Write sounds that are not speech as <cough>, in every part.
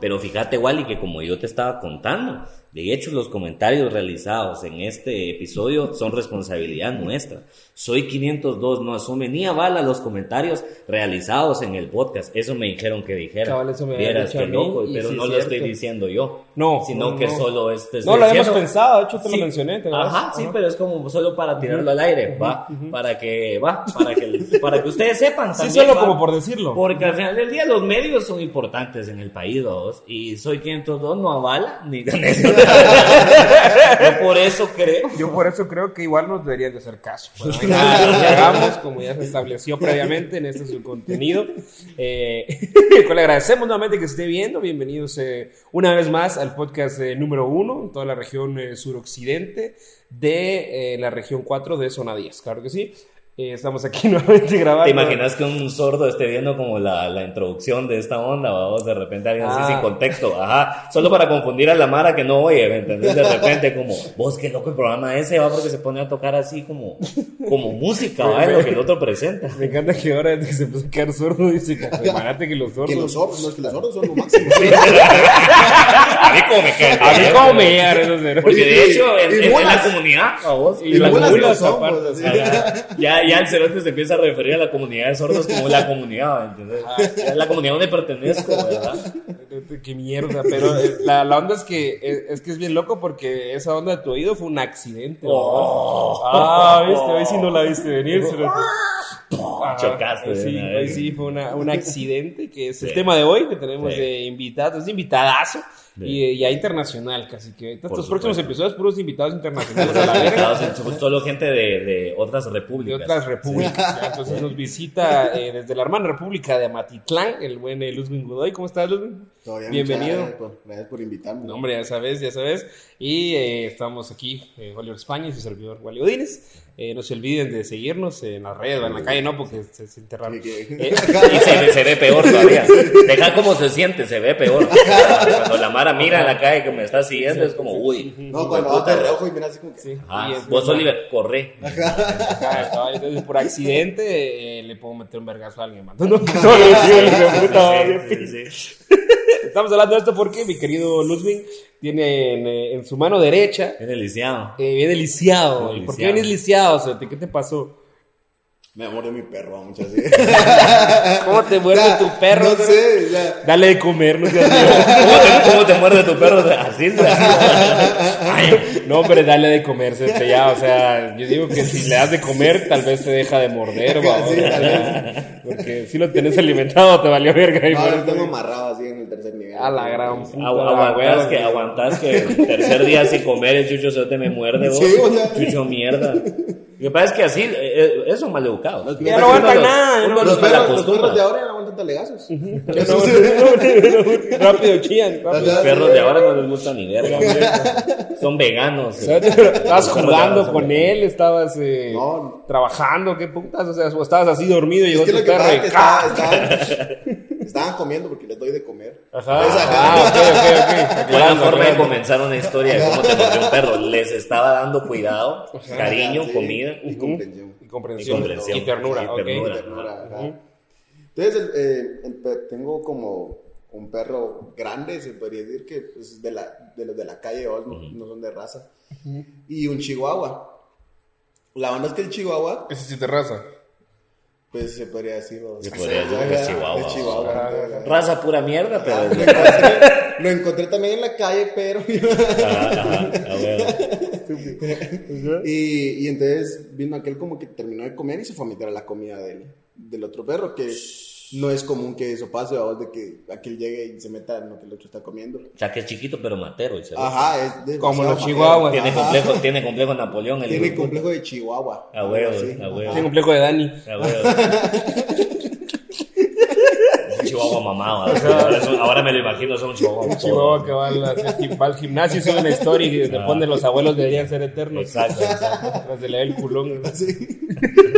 Pero fíjate, Wally, que como yo te estaba contando, de hecho, los comentarios realizados en este episodio son responsabilidad nuestra. Soy 502 no asume ni avala los comentarios realizados en el podcast. Eso me dijeron que dijera. Cabal, eso me Vieras mí, loco, pero sí no lo estoy diciendo yo. No, sino no, que no. solo este No lo habíamos pensado, de hecho te Sí. lo mencioné. ¿te? Ajá, sí, Ajá. pero es como solo para tirarlo al aire, va, para que, va, para que, para que ustedes sepan Sí, solo va. como por decirlo. Porque al final del día los medios son importantes en el país, ¿vos? y soy 502 no avala ni. <laughs> Yo por eso creo. Yo por eso creo que igual nos deberían de hacer caso. Bueno, que hagamos, como ya se estableció previamente en este su contenido. Eh, <laughs> pues le agradecemos nuevamente que esté viendo. Bienvenidos eh, una vez más al podcast eh, número uno en toda la región eh, suroccidente de eh, la región 4 de Zona 10. Claro que sí. Eh, estamos aquí <laughs> nuevamente grabando. ¿Te imaginas que un sordo esté viendo como la, la introducción de esta onda, vamos? De repente alguien así Ah. sin contexto, ajá, solo para confundir a la Mara que no oye, ¿me entendés? De repente como, vos qué loco el programa ese, va, porque se pone a tocar así como, como música, va, lo que el otro presenta. Me encanta que ahora desde <laughs> que se empezó a quedar sordo dice como, imagínate que los sordos. Que los sordos, no es que los sordos son lo máximo. <laughs> A mí como me cae. A mí como me llegan. Porque de hecho, en, en- en la comunidad, a vos, Y así. Ajá. Ya, ya el cerote se empieza a referir a la comunidad de sordos como la comunidad, ¿entendés? Es la comunidad donde pertenezco, ¿verdad? Qué mierda, pero eh, la, la onda es que es, es que es bien loco porque esa onda de tu oído fue un accidente. ¿verdad? Oh. Ah, viste, hoy sí no la viste venir. cerote. Chocaste de Sí, una hoy vez. sí fue una- un accidente que es el tema de hoy que tenemos Sí. de invitados, es invitadazo y ya internacional casi que estos próximos episodios puros invitados internacionales a la verga. Solo gente de, de otras de repúblicas. otras repúblicas. Entonces nos visita eh, desde la hermana república de Amatitlán, el buen eh, Godoy. ¿Cómo estás, Luzwin? Bienvenido. Gracias por, gracias por invitarme. No, hombre, ya sabes, ya sabes. Y eh, estamos aquí, eh, Oliver España y su servidor Wally Odines. Eh, no se olviden de seguirnos en las redes, en la calle, no, porque se Eh, Y se, ve- se ve peor todavía. Deja cómo se siente, se ve peor. Cuando la Mara mira en la calle que me está siguiendo, es como, uy. No, cuando va de reojo y mira así como que. sí, Ah, es vos. Oliver, corre. Ajá, caballo, entonces, por accidente eh, le puedo meter un vergazo a alguien, man. No, no, sí, el Estamos hablando de esto porque mi querido Ludwig tiene en, eh, en su mano derecha, Viene lisiado. eh, viene lisiado. ¿Por qué vienes lisiado? O sea, ¿Qué te pasó? Me mordió mi perro, muchas <laughs> veces. ¿Cómo te muerde tu perro? No sé, ya. Dale de comer, no. <laughs> ¿Cómo te, cómo te muerde tu perro? Así es. Ay, No, pero dale de comer, este, ya, o sea, yo digo que si le das de comer, tal vez te deja de morder, va, Sí, tal porque si lo tenés alimentado, te valió verga. No, lo tengo amarrado así en el tercer nivel. A la gran puta. agu- la aguantás hueva, que, güey. aguantás que el tercer día sin comer el chucho se te me muerde, vos. Sí, o sea. Chucho mierda. Lo que pasa es que así, eh, eh, eso es maleducado. Los Ya no aguantan nada, los mal perros, de ahora ya no aguantan talegazos. <laughs> Rápido rápido. Los perros de ahora no les gusta ni verga. <laughs> Son veganos. O sea, estabas jugando con él, estabas eh, No. trabajando, qué putas, o sea, o estabas así dormido y Es llegó que tu perro y es que ¡ca! estaban, <laughs> estaban, comiendo porque les doy de comer. Ajá, ah, ok, ok, ok. Buena forma de comenzar una historia de cómo te mordió un perro. Les estaba dando cuidado, cariño, Sí, comida. Y comprensión. Y comprensión. Y comprensión. Y ternura, Y ternura. Ternura, ajá. Entonces, el, eh, el tengo como un perro grande, se podría decir que es de, la, de los de la calle, ¿vos? no, no son de raza. Y un chihuahua. La onda es que el chihuahua, Ese sí te raza. pues se podría decir. ¿vos? Se podría decir que es chihuahua, Es chihuahua. entonces, Raza pura mierda, pero. ah, es Lo de- encontré, lo encontré también en la calle, pero. Ajá, ajá, a ver. y, y entonces vino aquel como que terminó de comer y se fue a meter a la comida del, del otro perro, que no es común que eso pase, vamos, de que aquel llegue y se meta en lo que el otro está comiendo. O sea, que es chiquito, pero matero. Ajá, es de Como los chihuahuas. Tiene complejo, tiene complejo Napoleón. El Tiene complejo de chihuahua. A huevo, así. a huevo. Tiene complejo de Dani. A huevo. Un chihuahua mamado. <laughs> Ahora, me lo imagino, son un chihuahua. Un chihuahua que va al, va al gimnasio y sube una historia y le pone los abuelos deberían ser eternos. Exacto, exacto. Tras de leer el culón. ¿no? Sí. <laughs>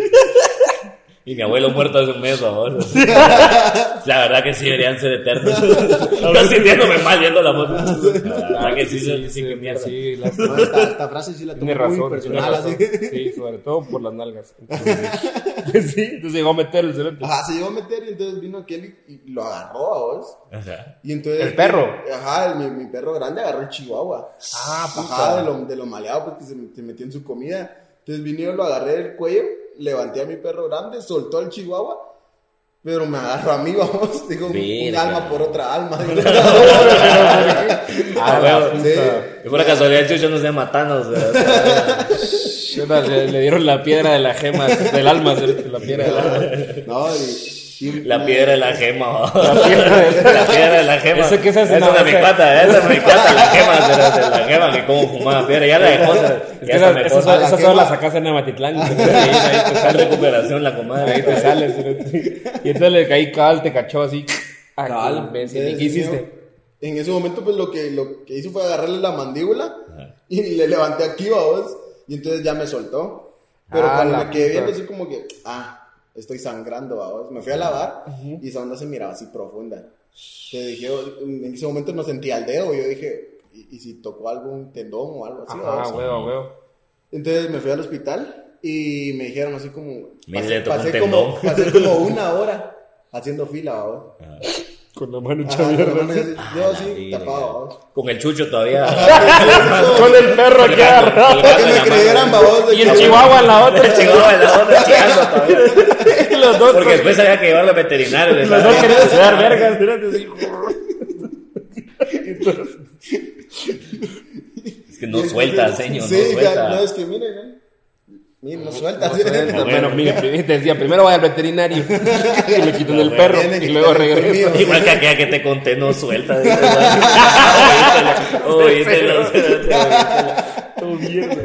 Y mi abuelo muerto hace un mes, ahora. <laughs> La verdad que sí deberían ser eternos. <laughs> Estoy sintiéndome mal viendo la foto. La verdad que sí, sí, sí, que mierda. Sí, la- <laughs> esta, esta frase sí la muy razón, tiene personal, razón. así. Sí, sobre todo por las nalgas. Entonces, sí. entonces llegó a meter el cerote. Ajá, se llegó a meter y entonces vino aquel y, y lo agarró a vos. Ajá. Y entonces, ¿El perro? Ajá, el- mi, mi perro grande agarró el chihuahua. Ah, Ajá, de lo, de lo maleado porque se, se metió en su comida. Entonces vine yo, lo agarré del cuello, levanté a mi perro grande, soltó al chihuahua. Pero me agarró a mí, <laughs> vamos, digo, un, alma por otra alma. <laughs> <laughs> Ah, Sí. puta. Y por casualidad, Chucho no sea matando. o sea, Chuta, Le, le dieron la piedra de la gema, del alma, la piedra del alma. No, y, La <laughs> <laughs> piedra de la gema. La piedra de La piedra de la gema. ¿Eso qué se hace? Esa es de mi esa es mi cuata, la <laughs> gema de la, de la gema, que como fumaba piedra. Ya la dejó. Es que esa, esa, esa solo la sacas en Amatitlán. Ahí, ahí te sale, recuperación la comadre. ahí te sale. cerote. Y entonces le caí cabal, te cachó así. Ah, qué Cabal, imbécil. ¿Y entonces, qué hiciste? En ese momento, pues lo que, lo que hizo fue agarrarle la mandíbula y le levanté aquí, vamos. Y entonces ya me soltó. Pero Ah, cuando la me quedé viendo, así como que, ah, estoy sangrando, vamos. Me fui a lavar y esa onda se miraba así profunda. Te dije, en ese momento no sentía el dedo. Yo dije, ¿y, y si tocó algún tendón o algo así? Ah, huevo, huevo. Entonces me fui al hospital y me dijeron así como. Pasé, tendón. como, pasé como una hora haciendo fila, vamos. Con la mano hecha mierda. Ah, Yo verga. tapado. Con el chucho todavía. <laughs> Con el perro aquí agarrado. Que me creyeran, babos. de Y el chihuahua en la otra. El chihuahua en la otra chingando <laughs> todavía. Los dos, Porque después había que llevarlo al veterinario. los dos querían dar vergas. <laughs> así. Es que no suelta, señor, Sí, no ya, suelta. no, es que miren, ¿eh? Miren, no suelta. sí. <laughs> Bueno, mire, te decía, primero vaya al veterinario <laughs> y le quitan el perro y luego colmillo. Igual que aquella que te conté, no suelta. oístelo, Oh, mierda.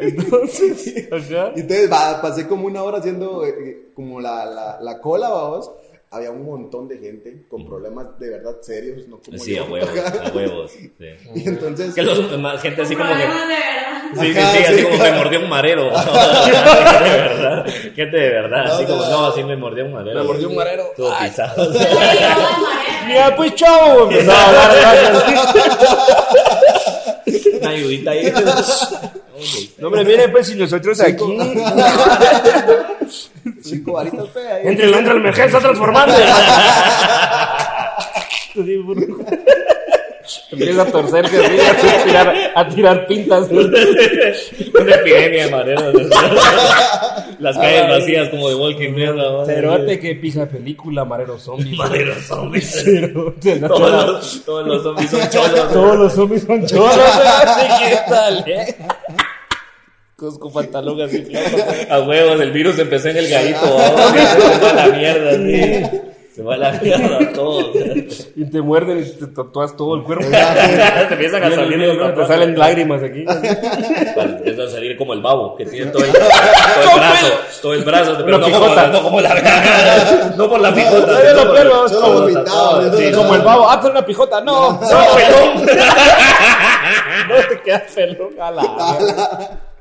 Entonces, <laughs> ajá. Y Entonces va, pasé como una hora haciendo eh, eh, como la, la, la cola, vamos. Había un montón de gente con problemas de verdad serios, no como Sí, yo. a huevos, a huevos. sí. Y entonces, Que los más gente así como que. De. Sí, sí, Ajá, sí, así sí. como me mordió un marero. Gente de verdad. Gente de verdad. Así No, como, no. así me mordió un marero. Me mordió un marero. Todo pisado. <laughs> <laughs> Mira, pues chavo, empezaba a hablar así. Una ayudita ahí. <laughs> No, hombre, miren, pues si nosotros aquí. cinco varitas fe ahí. Entre el entra la emergencia transformando. Empieza a torcerse a tirar, a tirar pintas. <laughs> Una epidemia de mareros. Las calles vacías como de Walking Dead. ¿no? Cerote que pisa película, marero zombie. Mareros zombies. Cerote, no, Todos los, todos los zombies son cholos. Todos los zombies son choros. ¿Qué tal, eh? Cosco pantalón así flaco. A huevos, el virus empezó en el gallito. a la mierda, sí. Se va a la mierda a todos. <laughs> Y te muerden y te tatuas todo el cuerpo. <laughs> te empiezan a salir los te salen lágrimas aquí. Vale, empieza a salir como el babo, que tiene todo el, <laughs> todo el brazo, todo el brazo, pero no como, no como la no por la pijota. Pelo, solo como vomitado, tatuado, ¿no? sí, No, Como el babo. Ah, pero una pijota. No, no, No, pelón. no te quedas pelón. A la.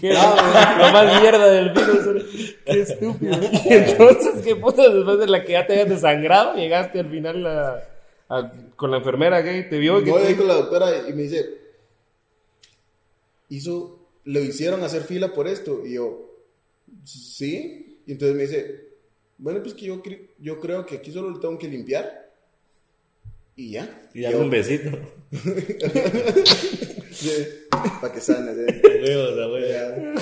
Qué la <laughs> más mierda del virus. Qué estúpido. <laughs> Y entonces, ¿qué puta? Después de la que ya te habías desangrado, llegaste al final a- a- con la enfermera que te vio. y que Voy con la doctora y me dice, hizo, lo hicieron hacer fila por esto. Y yo, sí. Y entonces me dice, bueno, pues que yo, cre- yo creo que aquí solo le tengo que limpiar. Y ya. Y dale un besito. <laughs> Para que sane. ¿sí?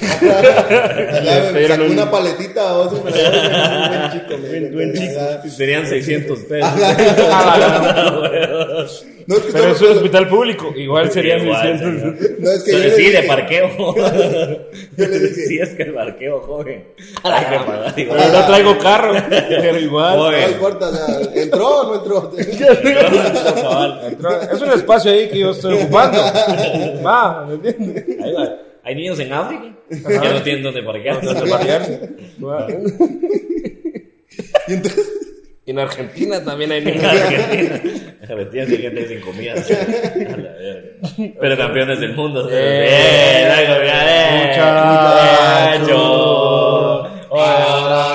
<laughs> me Pero sacó una paletita o me la dio, un buen chico. me dijo, buen chico. ya. Serían 600 pesos. <laughs> No, es que Pero es un hospital público. Igual sería Igual, 600. No, es que yo le Sí, de parqueo. <laughs> Yo le dije, Sí, es que el parqueo, joven. Hay que pagar Pero igual. no traigo carro. Pero igual. no importa, ¿entró o no entró? Cabal. Es un espacio ahí que yo estoy ocupando. Va, ¿me entiendes? Ahí va. Hay niños en África que no tienen dónde parquear. Donde parquearse. <laughs> Va. Y entonces, Y en Argentina también hay niños. Argentina. Argentina sí gente sin comida. <laughs> Pero campeones del mundo. Eh, eh, muchacho. Ahora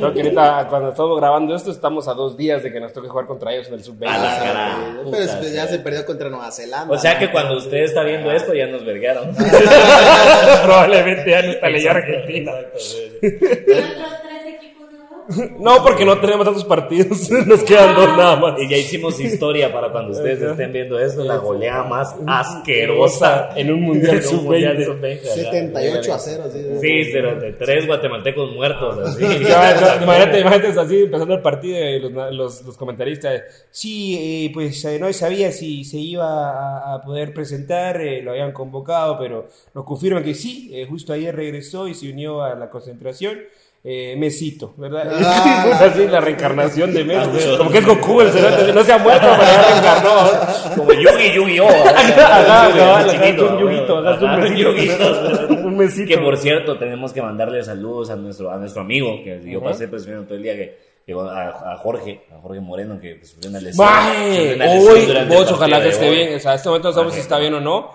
Yo que ahorita, cuando estamos grabando esto, estamos a dos días de que nos toque jugar contra ellos en el sub-20. A la Sí. cara. Pero Puta, pues, ya sí. se perdió contra Nueva Zelanda. O sea que cuando usted está viendo esto ya nos verguearon. <laughs> Probablemente ya no está leyendo Argentina. Exactamente. ¿Y otros tres equipos nuevos? <laughs> No, porque no tenemos tantos partidos. <laughs> Nos quedan dos nada más. Y ya hicimos historia para cuando ustedes estén viendo esto, la goleada más asquerosa en un mundial <laughs> en un mundial sub-20. sub-20. ajá. 78 a 0. Sí, Sí, pero de tres guatemaltecos muertos, así. Ya, no, Imagínate, imagínate así empezando el partido y los, los, los comentaristas. Sí, eh, pues eh, no sabía si se iba a, a poder presentar, eh, lo habían convocado, pero nos confirman que sí, eh, justo ayer regresó y se unió a la concentración. Eh, Mesito, ¿verdad? Ah. <laughs> Pues así la reencarnación de Messi. Ah. Como que es Goku, el cerote, no se ha muerto, pero ya reencarnó. <laughs> Como Yugi, Yugi, es un es un yuguito. <laughs> Un mesito. Que por cierto, tenemos que mandarle saludos a nuestro, a nuestro amigo, que yo pasé presumiendo todo el día, que, a, a Jorge, a Jorge Moreno, que sufrió una lesión. Sufrió una lesión hoy, vos ojalá que esté hoy. bien. O sea, a este momento no sabemos si está bien o no.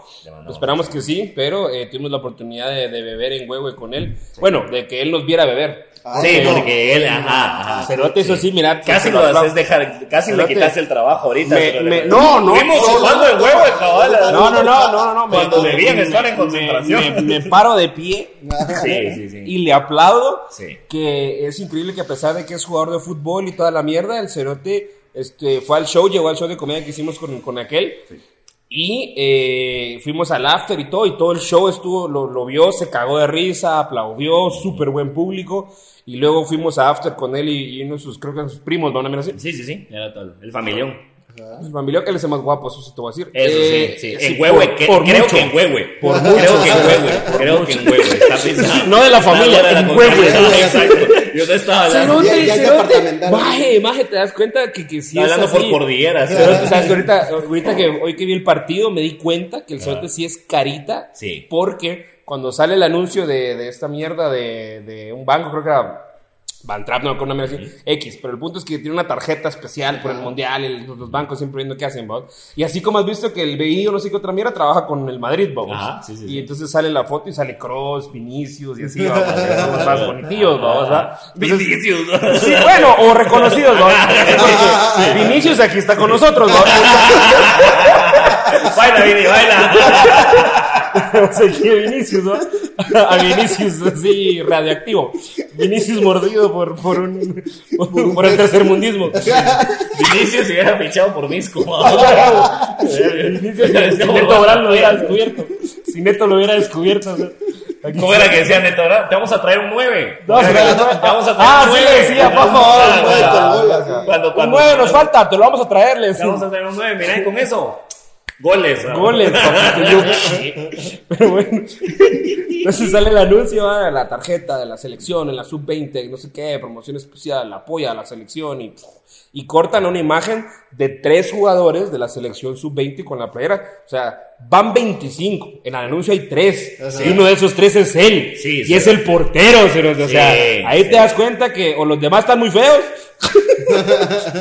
Esperamos que sí, pero eh, tuvimos la oportunidad de, de beber en Huehue con él. Bueno, de que él nos viera beber. Ah, Sí, no. porque él, ajá, ajá. Cerote, eso sí, mira. Casi se lo haces dejar, casi le quitaste el trabajo ahorita. Me- no, no, jugando el huevo cabal. No, no, no, no, no, Cuando debían estar en concentración. Me, paro de pie <laughs> Sí, <laughs> sí, sí. y le aplaudo. Sí. Que es increíble que a pesar de que es jugador de fútbol y toda la mierda, el Cerote este, fue al show, llegó al show de comedia que hicimos con, con aquel. Y eh, fuimos al after y todo, y todo el show estuvo, lo, lo vio, se cagó de risa, aplaudió, súper buen público. Y luego fuimos a after con él y, y uno de sus, creo que sus primos, ¿no? Así. Sí, sí, sí, era todo. El familión. El familia que el más guapo, eso sí te voy a decir. Eso Eh, sí, sí. sí, En Huehue, creo mucho. que en Huehue. Por creo mucho. que en Huehue. <laughs> Creo que en Huehue. Está pensando. <laughs> No de la familia, No, de la en. Huehue. <laughs> Exacto. Yo te estaba hablando. Cerote, ya. Maje, maje, te das cuenta que, que sí Está es hablando así. por cordilleras. Cerote, sabes que ahorita, ahorita que hoy que vi el partido me di cuenta que el cerote sí es carita. Sí. Porque cuando sale el anuncio de, de esta mierda de, de un banco, creo que era Bantrap, no, con una así, X, pero el punto es que tiene una tarjeta especial por el mundial, el- los bancos siempre viendo qué hacen, ¿vos? Y así como has visto que el BI o no sé qué otra mierda trabaja con el Madrid, ¿vos? Ajá, sí, sí, y sí. entonces sale la foto y sale Cross, Vinicius y así, <laughs> vamos, los más bonitillos, Vinicius. Sí, bueno, o reconocidos, ¿no? Porque <laughs> Vinicius aquí está con nosotros, ¿no? <laughs> Baila, Vini, baila. Aquí a Vinicius, ¿no? A Vinicius así radioactivo. Vinicius mordido por, por un por, por el tercermundismo. Vinicius se hubiera fichado por Misco. <laughs> Vinicius si Neto Brand lo hubiera descubierto. Si Neto lo hubiera descubierto. ¿Cómo era que decía Neto? ¿verdad? Te vamos a traer un 9. No, Te vamos a traer Ah, un sí 9. le decía, por favor. Sí. Un cuando, 9 nos falta, te lo vamos a traer, le Te vamos a traer un 9. Mirá, y con eso. Goles. ¿verdad? Goles, papi, yo- <laughs> Pero bueno. Entonces sale el anuncio, ah, la tarjeta de la selección en la sub-20, no sé qué, promoción especial, apoya a la selección y, y cortan una imagen de tres jugadores de la selección sub-20 con la playera. O sea, van 25. En el anuncio hay tres. Y uno de esos tres es él. Sí, y sí. es el portero. O sea, Sí, ahí sí. te das cuenta que o los demás están muy feos.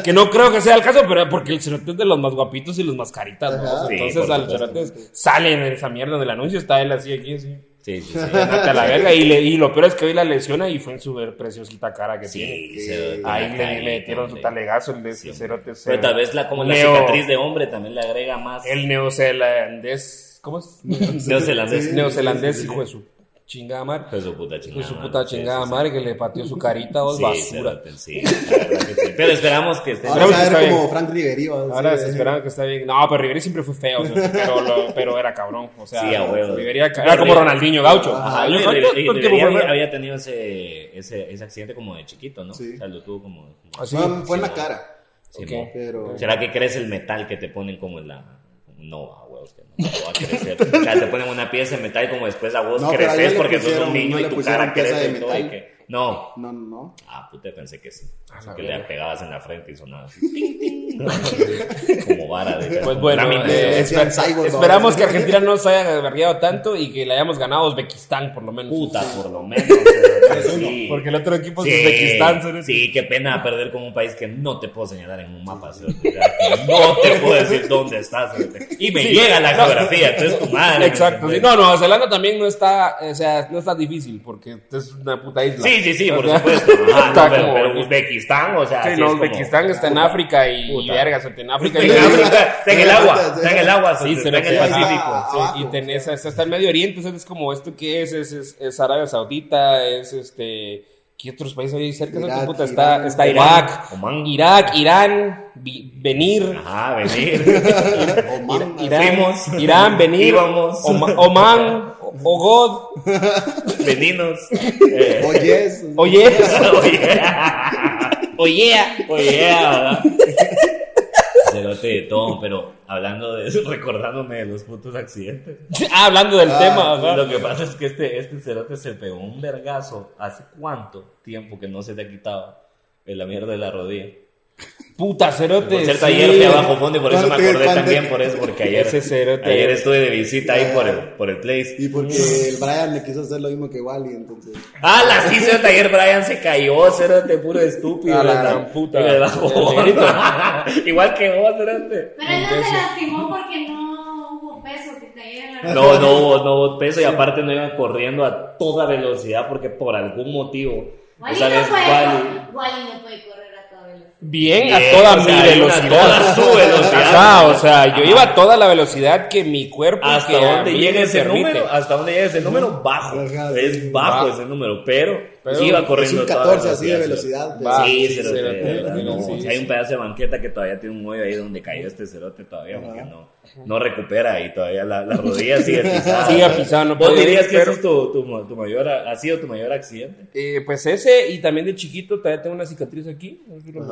Que no creo que sea el caso, pero porque el cerote es de los más guapitos y los más caritas. ¿no? Ajá. Sí, Entonces por al cerote salen en esa mierda del anuncio, está él así aquí, así. Sí, sí, sí. A la verga. Y, le- y lo peor es que hoy la lesiona y fue en su preciosita cara que tiene. Sí, se- Ahí le, le metieron su talegazo, el de Sí, ese cerote. Pero tal vez la, como la cicatriz de hombre también le agrega más. El neozelandés. ¿Cómo es? <laughs> Neozelandés. Neozelandés, hijo de su chingada madre. Fue su puta chingada. de su madre, puta chingada sí, madre que le pateó su carita, Sí, basura. sí, la verdad que sí. Pero esperamos que esté. Ahora Esperamos a ver como. Frank Riveri. Ahora esperaba que está bien. No, pero Riveri siempre fue feo, o sea, <laughs> pero, lo- pero era cabrón. O sea, Sí, a huevo. Riveri era, como Ronaldinho Gaucho. Ajá, Yo- y- ¿cuánto- y- cuánto y- tiempo Ribery fue había, tenido ese, ese, ese accidente como de chiquito, ¿no? Sí. O sea, lo tuvo como. Así. No, fue en la cara. ¿Será que crece el metal que te ponen como en la. No, que no, no va a crecer. O sea, te ponen una pieza de metal como después a vos No, creces porque sos pusieron- un niño no y tu cara crece de y todo. y que- No. No, no, no. Ah, puta, pensé que sí. A Así la que le pegabas en la frente y sonaba así. <laughs> Como vara de Pues bueno, eh, esper- cyborg, esperamos ¿no? que Argentina no se haya vergueado tanto y que le hayamos ganado a Uzbekistán, por lo menos. Puta, por lo menos. sí. Porque el otro equipo Sí, es Uzbekistán. ¿sabes? Sí, qué pena perder con un país que no te puedo señalar en un mapa, <laughs> no te puedo decir dónde estás. Y me Sí. llega la No. geografía, entonces tu madre. Exacto. ¿me sí. No, Nueva Zelanda también no está, o sea, no está difícil porque es una puta isla. Sí, sí, sí, por supuesto. Ajá, no, pero, Uzbekistán, o sea. Sí, sí no, es como- Uzbekistán está en África y, y vergas, en África en África, está en el agua, está en el agua, Sí, está en el Pacífico. abajo, y tenés, está en Medio Oriente, entonces es como esto que es, es, Arabia Saudita, es este, ¿qué otros países hay cerca? Irak, puta, está, Irán, está Irak, Omán. Irak, Irán, Venir, Ajá, venir. <laughs> Oman, Irán, Fuimos. Irán, Venir, Oman, Ogod, <laughs> Veninos. Eh, Oyes. Oye, Oye. Oye, De todo, pero hablando de eso, <laughs> recordándome de los putos accidentes. <laughs> ah, hablando del Ah, tema, ajá. Lo que pasa es que este, este cerote se pegó un vergazo hace cuánto tiempo que no se te ha quitado en la mierda de la rodilla. Puta cerote. Por cierto, sí. ayer fui abajo fondo y por eso me ¿Cuánto- acordé también por eso, porque ayer, Ese cerote. ayer estuve de visita ahí por el, por el place. Y porque el Brian le quiso hacer lo mismo que Wally, entonces. Ah, la sí, cerote, ayer Brian se cayó, cerote, puro estúpido. A la ¿verdad? gran puta. Y me bajó. El <laughs> negrito. Igual que vos, cerote. Pero él no se lastimó porque no hubo peso que cayera No, no hubo, no hubo peso y aparte no iban corriendo a toda velocidad porque por algún motivo. Wally esa no vez puede, Wally- Wally no puede correr a. Bien, Bien, a toda o sea, mi una- velocidad. toda su <laughs> velocidad. Ajá, o sea, yo iba a toda la velocidad que mi cuerpo Hasta donde llega ese permite. número, hasta donde llega ese número, bajo. Ajá, es bajo Bajo. ese número, pero, Pero sí iba Es corriendo un a toda 14 así de velocidad. pues. Sí, sí, cerote, no. sí, sí. hay un pedazo de banqueta que todavía tiene un hoyo ahí donde cayó este cerote todavía, porque no, no recupera y todavía la, la rodilla sigue <laughs> pisada. Sigue pisada, no ¿Vos puede ir, dirías que pero- ese es tu, tu, tu mayor, ha sido tu mayor accidente? Eh, pues ese, y también de chiquito todavía tengo una cicatriz aquí. aquí lo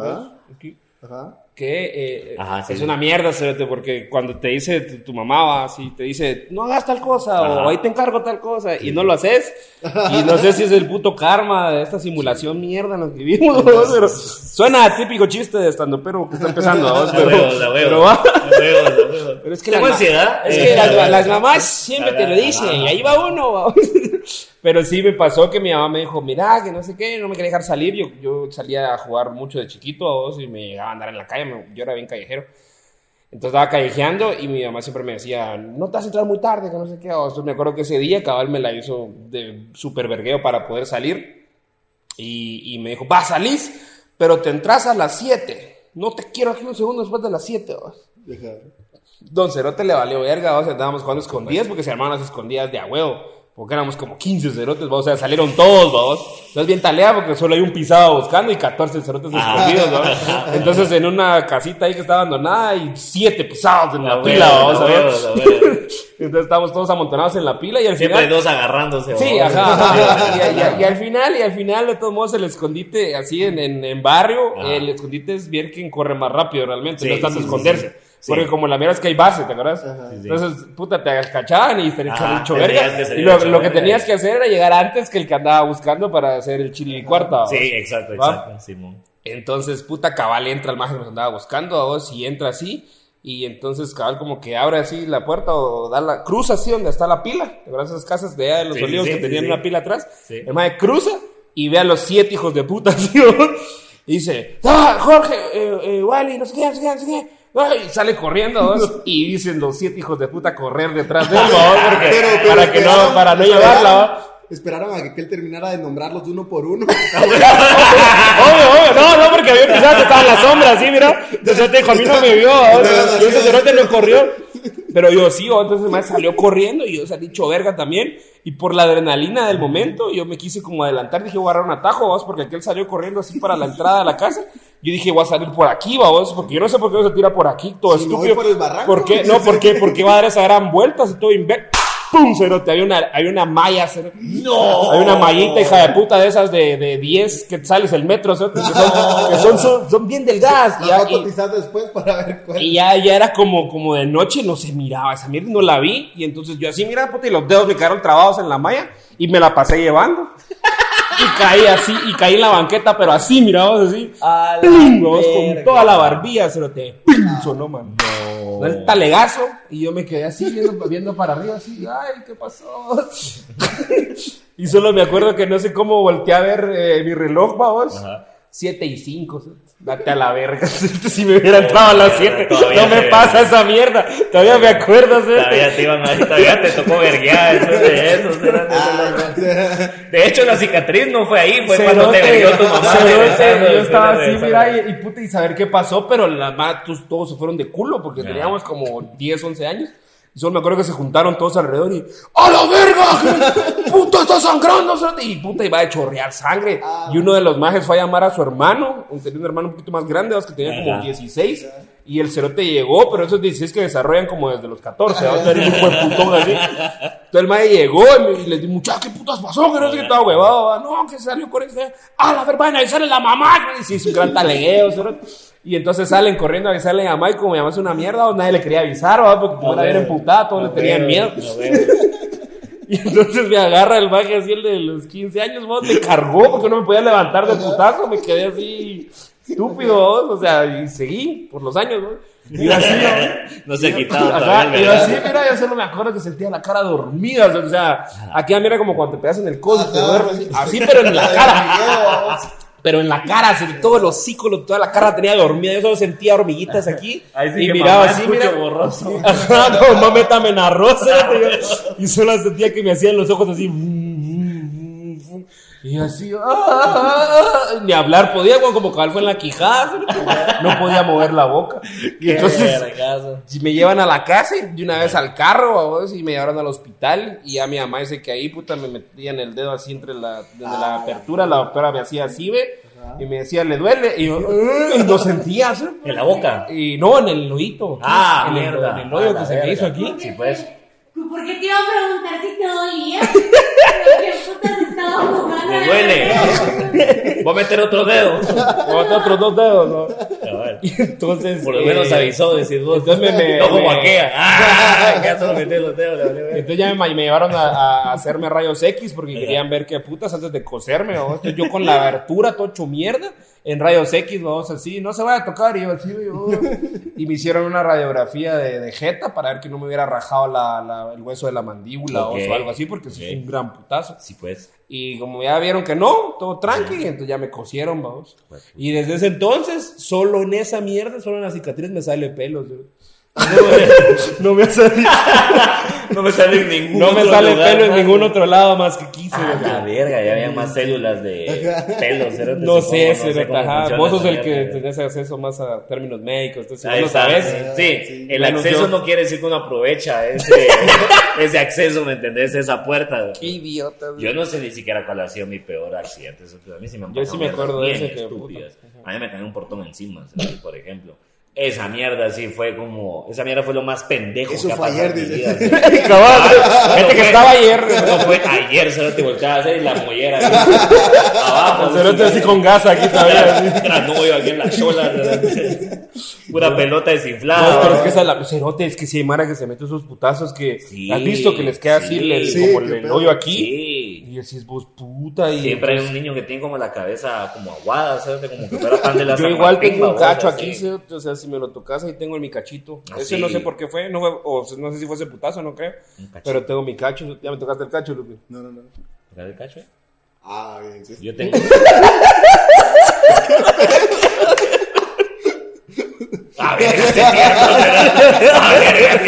Ajá. que eh, Ajá, sí. es una mierda, cerote, porque cuando te dice tu, tu mamá, va, así, te dice, no hagas tal cosa, Ajá. o ahí te encargo tal cosa, y no lo haces, y no sé si es el puto karma de esta simulación mierda en la que vivimos, ¿no? pero suena a típico chiste de estando pero que está empezando, ¿no? <laughs> La pero, veo, la veo. pero va. La la. Pero es que ma- ansiedad. Es Eh, que las, las mamás siempre te lo dicen, y ahí va uno. va. <laughs> Pero sí me pasó que mi mamá me dijo, mira, que no sé qué, no me quería dejar salir. Yo, yo salía a jugar mucho de chiquito a vos y me llegaba a andar en la calle, me- yo era bien callejero. Entonces estaba callejeando y mi mamá siempre me decía, no te vas a entrar muy tarde, que no sé qué. a vos". Entonces me acuerdo que ese día cabal me la hizo de súper vergueo para poder salir. Y, y me dijo, va, salís, pero te entras a las 7. No te quiero aquí un segundo después de las 7. vos". Deja. Don Cerote le valió verga, o sea, andábamos jugando escondidas porque se armaban las escondidas de a huevo. Porque éramos como 15 cerotes, ¿va? o sea, salieron todos, vamos. No es bien taleado porque solo hay un pisado buscando y 14 cerotes escondidos, ¿no? <laughs> Entonces en una casita ahí que está abandonada hay 7 pisados en la, La pila, vamos a ver. Entonces estábamos todos amontonados en la pila y al Siempre hay final... dos agarrándose. Sí, ¿no? ajá. <laughs> ajá. Y, y- y al final, y al final, de todos modos, el escondite así en, en, en barrio, Ajá. el escondite es ver quién corre más rápido realmente, Sí, no es tanto sí, esconderse. sí. Sí. Porque como la mierda es que hay base, ¿te acuerdas? Sí, sí. Entonces, puta, te cachaban y te tendrías verga. que Y lo, que tenías que hacer era llegar antes que el que andaba buscando para hacer el chile y cuarta. Sí, exacto, ¿Va? exacto, Simón. Entonces, puta, cabal entra el mago que nos andaba buscando a vos y entra así. Y entonces, cabal, como que abre así la puerta o da la. Cruza así donde está la pila. ¿Te acuerdas esas casas de allá de los Sí, olivos sí, que sí, tenían sí. una pila atrás? Sí. El mago cruza y ve a los siete hijos de puta, <laughs> ¿no? Y dice: ¡Ah, Jorge, eh, eh, Wally, no sé qué, no sé qué, no sé qué! Ay, y sale corriendo <laughs> y dicen los siete hijos de puta correr detrás de él. Porque- Pero- pero para que no para no llevarla ¿va? Esperaron a que él terminara de nombrarlos uno por uno. <laughs> Obvio, obvio, no, no, porque había pensado que estaba en la sombra, así, mira. Entonces te dijo, a mí no me vio, y ese cerote no corrió. Pero yo sí, o entonces maestro salió corriendo y yo salí hecho verga también. Y por la adrenalina del momento, yo me quise como adelantar, dije, voy a agarrar un atajo, porque aquel salió corriendo así para la entrada de la casa. Yo dije, voy a salir por aquí, vamos, porque yo no sé por qué no se tira por aquí, todo Si voy estúpido. por el barranco. ¿Por qué? No, ¿por qué? ¿Por qué va a dar esa gran vuelta si todo inver... ¡Pum! Cerote, había una, hay una malla, cerote. ¡No! Hay una mallita, hija de puta, de esas de, de 10 que sales el metro, cerote, que, son, que son, son, son bien delgadas. Y ya, y- después para ver cuál. y ya, ya era como, como de noche, no se miraba esa mierda, no la vi. Y entonces yo así, mira, puta, y los dedos me quedaron trabados en la malla y me la pasé llevando. Y caí así, y caí en la banqueta, pero así, mira, vos así. ¡Pling! Vos, con toda la barbilla, se lo te ¡ping! sonó, man. El talegazo, y yo me quedé así, viendo, viendo para arriba, así, ay, ¿qué pasó? <laughs> y solo me acuerdo que no sé cómo volteé a ver eh, mi reloj, vamos. Ajá. 7 y 5, date a la verga. <laughs> si me hubiera entrado a las 7, Todavía no me pasa esa mierda. Todavía me acuerdo, ¿sí? Todavía te iban a todavía te tocó verguear después de eso. hecho, la cicatriz no fue ahí, fue cuando te verguió tu mamá. yo estaba así, mira, y, puta, y saber qué pasó, pero la todos se fueron de culo porque teníamos como 10, 11 años. Y solo me acuerdo que se juntaron todos alrededor y ¡A la verga! <laughs> ¡Puta, está sangrando! cerote! Y puta, iba a chorrear sangre. Y uno de los majes fue a llamar a su hermano, un- tenía un hermano un poquito más grande, que tenía como Ajá. 16. Y el cerote llegó, pero esos 16 que desarrollan como desde los 14, ¿va? Era un hijo de putón así. Entonces el mae llegó y, me- y les muchacha, ¿qué putas pasó? Que no sé qué estaba huevado. va. No, que salió corriendo. Ah, la verdad, ahí sale la mamá. Y sí, es un gran talegueo. cerote. Y entonces salen corriendo a avisarle a y como llamase una mierda, o nadie le quería avisar, ¿va? porque como era emputada, todos le tenían miedo. <laughs> Y entonces me agarra el maje así, el de los 15 años, vos, me cargó porque no me podía levantar de putazo, me quedé así estúpido, vos, o sea, y seguí por los años, vos. Y yo así, vos. <laughs> No se <laughs> Ajá, todavía. y yo ¿verdad? así, mira, yo solo me acuerdo que sentía la cara dormida, o sea, aquí a mí era como cuando te pegas en el codo y te Ajá, duermes, sí. así, pero en la cara. Pero en la cara, así, todo el hocico, toda la cara tenía dormida. Yo solo sentía hormiguitas aquí. <laughs> Ahí sí y que miraba mamá así, mira. borroso. <laughs> Ajá, como mamá métame en arroz. <laughs> yo- Y solo sentía que me hacían los ojos así. Y así, ah, ah, ah, ni hablar podía, weón, como cabal fue en la quijada, no podía mover la boca. Y entonces si me llevan a la casa y de una vez al carro, y me llevaron al hospital. Y a mi mamá dice que ahí, puta, me metían el dedo así entre la, desde la apertura. La doctora me hacía así, ve. Y me decía, ¿le duele? Y yo, "Ugh", y lo sentía. En la boca. Y no, en el oído. Ah, en el, en el hoyo Ah, que se me hizo aquí. Sí, pues. ¿Por qué te iba a preguntar si te dolía? <laughs> ¿Qué puta se estaba jugando? Me duele. Voy a meter otro dedo. Otro- Otros dos dedos, ¿no? Cabal. Y entonces. Por lo eh, menos avisó, decir vos. entonces me- me- no como me- aquella. <laughs> Ah, ya solo meter los dedos. ver. Entonces ya me, me llevaron a, a hacerme rayos X porque querían ver qué putas antes de coserme. ¿no? Entonces yo con la abertura, todo hecho mierda, en rayos X, vamos así, no se vaya a tocar. Y yo así, yo, <laughs> y me hicieron una radiografía de, de jeta para ver que no me hubiera rajado la- la- el hueso de la mandíbula o algo así, porque sí Ok. un gran putazo. Sí, pues. Y como ya vieron que no, todo tranqui, entonces ya me cosieron, vamos. Y desde ese entonces, solo en esa mierda, solo en la cicatriz me sale pelo. ¿sí? <laughs> No me, sale, <laughs> No me sale en ningún no me otro sale lugar pelo en ningún otro lado más que quise. Ah, la verga, ya había más células de pelo. cerote, No sé, cómo ajá. funciona Vos sos el que tenés acceso más a términos médicos. Entonces, Ahí vos lo está. sabes. Sí, Sí. el acceso yo. no quiere decir que uno aprovecha ese, <laughs> ese acceso, ¿me entendés? Esa puerta. Qué idiota. Yo no sé ni siquiera cuál ha sido mi peor accidente. eso, A mí sí me han Yo sí me acuerdo de ese que. A mí me cayó un portón encima, ¿sabes? por ejemplo. Esa mierda sí fue como. Esa mierda fue lo más pendejo Eso que ha fue pasado ayer, en mi dice. <laughs> ¿sí? Cabal, No Gente que fue- estaba ayer. No fue ayer, solo te volteaba a hacer la mollera. así, Abajo. Cerote así con gas aquí <laughs> todavía. así. Granullo aquí en la chola. Pura pelota desinflada. No, pero es que esa es la cerote, es que si hay mara que se mete esos putazos que Sí, has visto que les queda así sí. el, Sí, como qué el, pedo. hoyo aquí. Sí. Y decís vos puta y Siempre hay un niño que tiene como la cabeza como aguada, ¿sabes? Como que fuera pan de la yo igual tengo un babosa, cacho aquí, cerote, o sea, si me lo tocas ahí tengo en mi cachito. Ah, Ese sí. no sé por qué fue, no fue, o no sé si fue ese putazo, no creo. Pero tengo mi cacho, ya me tocaste el cacho, Lupe. No, no, no. ¿Tocas el cacho? eh? Ah, bien, sí. Yo tengo. <laughs> A ver, es cierto. A ver, es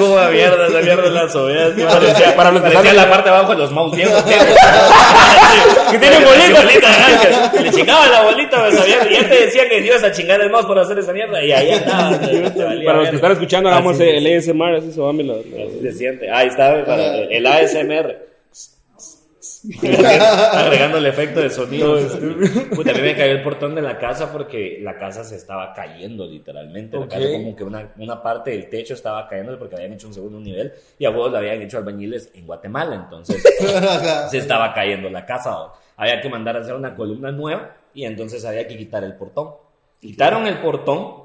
¿Cómo a mierda? Esa mierda de las ovejas. sí, Parecía, para los que parecía la parte de abajo de los mouse viejos. <laughs> Que tiene bolita. bolita. Le chingaba la bolita, me sabía. Ya te decía que ibas a chingar el mouse por hacer esa mierda. Y ahí andaba. <laughs> Para los que están escuchando, hagamos el ASMR, así se va la- la- Así se siente. Ahí está, para el ASMR. <laughs> Agregando el efecto de sonido. Puta, a mí me cayó el portón de la casa porque la casa se estaba cayendo literalmente. La casa como que una, una parte del techo estaba cayendo porque habían hecho un segundo nivel y a huevos lo habían hecho albañiles en Guatemala. Entonces <laughs> se estaba cayendo la casa. Había que mandar a hacer una columna nueva y entonces había que quitar el portón. Quitaron el portón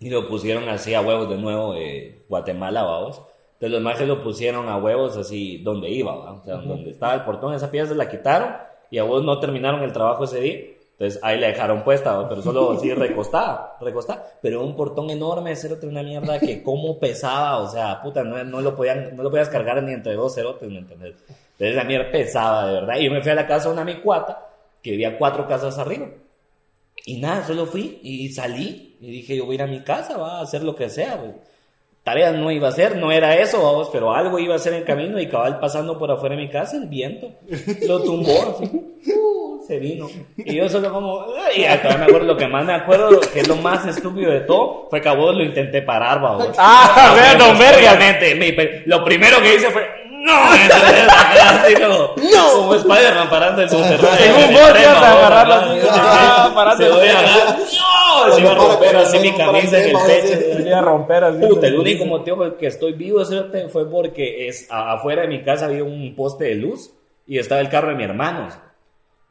y lo pusieron así a huevos de nuevo eh, Guatemala, vamos. Entonces los majes lo pusieron a huevos así donde iba, ¿va? o sea, donde estaba el portón, esa pieza se la quitaron y a vos no terminaron el trabajo ese día. Entonces ahí la dejaron puesta, ¿va? pero solo así <laughs> recostada, recostada. Pero un portón enorme, cerote, una mierda que como pesaba, o sea, puta, no, no lo podían, no lo podías cargar ni entre dos cerotes, ¿me entendés? Entonces la mierda pesaba, de verdad. Y yo me fui a la casa de una mi cuata, que vivía cuatro casas arriba. Y nada, solo fui y salí y dije, yo voy a ir a mi casa, va a hacer lo que sea, güey. Tareas no iba a hacer, no era eso, vamos, pero algo iba a hacer en camino y cabal pasando por afuera de mi casa, el viento lo tumbó así. uh, se vino. Y yo solo como, y todavía me acuerdo, lo que más me acuerdo, que es lo más estúpido de todo, fue que a vos lo intenté parar, vamos. <laughs> Ah, vean, don mi- lo primero que hice fue, no, <laughs> entonces, así como, como Spider-Man parando el <laughs> subterráneo. Según vos ibas a ¿verdad? así, ah, parando el agarrar, no, se iba a romper así mi camisa en el pecho. Venía a romper así. Puta, el único motivo por el que estoy vivo fue porque es, afuera de mi casa había un poste de luz y estaba el carro de mi hermano.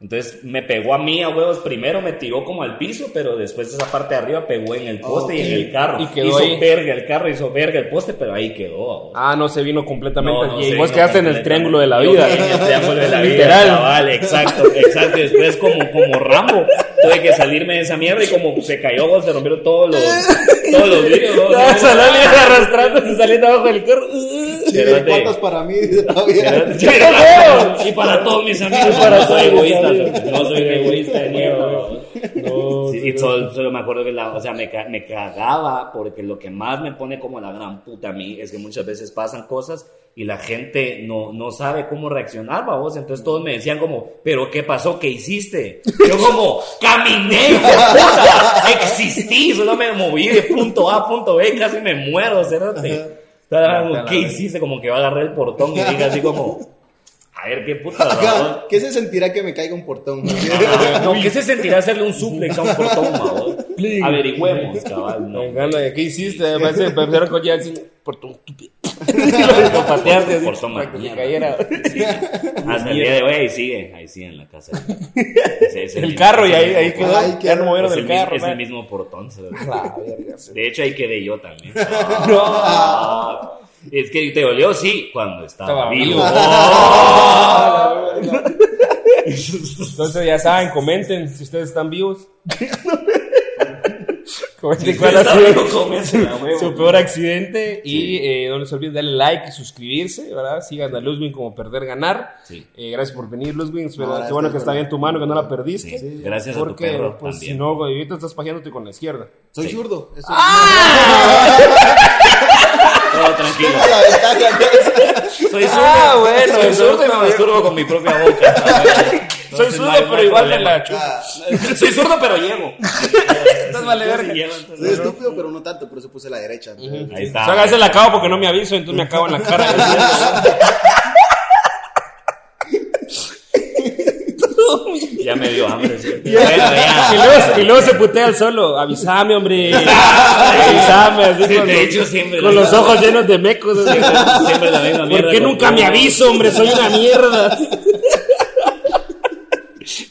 Entonces me pegó a mí a huevos primero, me tiró como al piso, pero después esa parte de arriba pegó en el poste y en el carro. Y quedó hizo ahí. verga el carro, hizo verga el poste, pero ahí quedó. Ah, no se vino completamente. No, no y vos quedaste en el triángulo de la vida. En el triángulo de la vida. Literal. Cabal, exacto, exacto. Y después, como, como Rambo, tuve que salirme de esa mierda y como se cayó, se rompieron todos los, <laughs> todos los vidrios. saliendo y arrastrándose, saliendo abajo del carro. Y para todos mis amigos, para soy egoísta, no soy un egoísta de mierda. No, <laughs> Sí, y solo, solo me acuerdo que la, o sea, me, ca- me cagaba porque lo que más me pone como la gran puta a mí es que muchas veces pasan cosas y la gente no, no sabe cómo reaccionar, vos. Entonces todos me decían como, pero ¿qué pasó? ¿Qué hiciste? Yo como, caminé, hijo puta, existí, solo me moví de punto A a punto B, casi me muero, como, ¿Qué hiciste? Como que va a agarrar el portón y diga así como, a ver qué puta, ¿Qué se sentirá que me caiga un portón? No, ¿qué se sentirá hacerle un suplex a un portón, babos? Averigüemos, cabal. No. Venga, ¿qué hiciste? Parece empezaron con ya así, por tu estúpido. Lo pateaste así, Portón para que mierda. cayera. Hasta el día de hoy ahí sigue, ahí sigue en la casa. Ese es El mismo- carro y ahí, quedó. Ahí Ya no movieron Es el mismo, carro. es el man. mismo portón. Ah. De hecho, ahí quedé yo también. <laughs> No. Ah, Es que te dolió, sí, cuando estaba, Estaba vivo. Oh. Entonces ya saben, comenten si ustedes están vivos. comenten cuál ha sido su peor accidente. Y eh, no les olviden darle like y suscribirse, ¿verdad? Sigan a Luzwin como perder, ganar. Sí. Eh, gracias por venir, Luzwin. Qué bueno que está bien tu mano, que no la perdiste. Sí, Gracias a tu Porque, perro pues, si no, ahorita estás pajeándote con la izquierda. Soy Sí. zurdo. Eso Todo tranquilo. es la ventaja. Soy zurdo. Ah, bueno, soy zurdo y me masturbo con mi propia boca. <laughs> Soy Entonces, zurdo, no hay- no pero hay igual me problema. la chupo. Ah, Soy zurdo, pero llego. <laughs> Estás vale verga. Soy estúpido, pero no tanto, por eso puse la derecha. Ahí está. O sea, a veces la acabo porque no me aviso, entonces me acabo en la cara. <laughs> Ya me dio hambre. ¿sí? <laughs> Y Bueno, ya. luego, y luego se putea el solo. Avísame, hombre. Avísame. Así Sí, con, de los- hecho, siempre con los ojos llenos de mecos. así. Siempre la misma mierda. ¿Por qué nunca me aviso, hombre? Soy una mierda.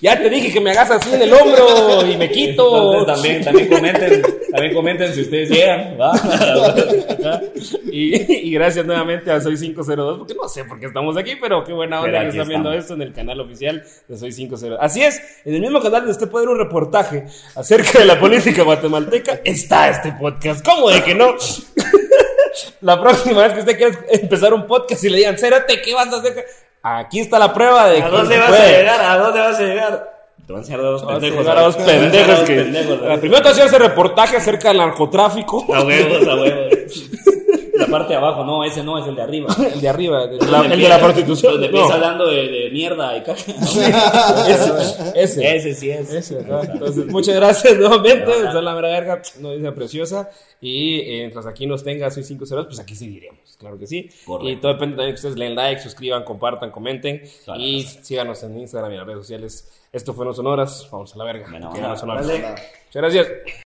Ya te dije que me hagas así en el hombro y me quito. Entonces, también, también comenten, también comenten si ustedes llegan. <laughs> Y, y gracias nuevamente a Soy 502, porque no sé por qué estamos aquí, pero qué buena onda que están viendo estamos. esto en el canal oficial de Soy 502. Así es, en el mismo canal donde usted puede ver un reportaje acerca de la política guatemalteca, está este podcast. ¿Cómo de que no? <laughs> La próxima vez que usted quiera empezar un podcast y le digan, Cérate, ¿qué vas a hacer? Aquí está la prueba de ¿A que dónde vas puede. a llegar? ¿A dónde vas a llegar? Te van a enseñar a dos Te vas a pendejos. llegar a dos Te van a enseñar <laughs> pendejos que... pendejos. La primera te hacer ese reportaje acerca del narcotráfico. A huevos, a huevos. <laughs> La parte de abajo, no, ese no, es el de arriba. <laughs> El de arriba, el, de la prostitución. Donde No. empieza hablando de, de mierda y caca. <laughs> Ese, ese. Ese sí es. Ese. Entonces, muchas gracias nuevamente. De. Son la mera verga, no dice preciosa. Y eh, mientras aquí nos tenga soy 5 ceros, pues aquí seguiremos. Claro que sí. Correcto. Y todo depende también que ustedes le den like, suscriban, compartan, comenten. La y síganos en Instagram y en las redes sociales. Esto fue No Sonoras. Vamos a la verga. Bueno, no. Sonoras. Muchas gracias.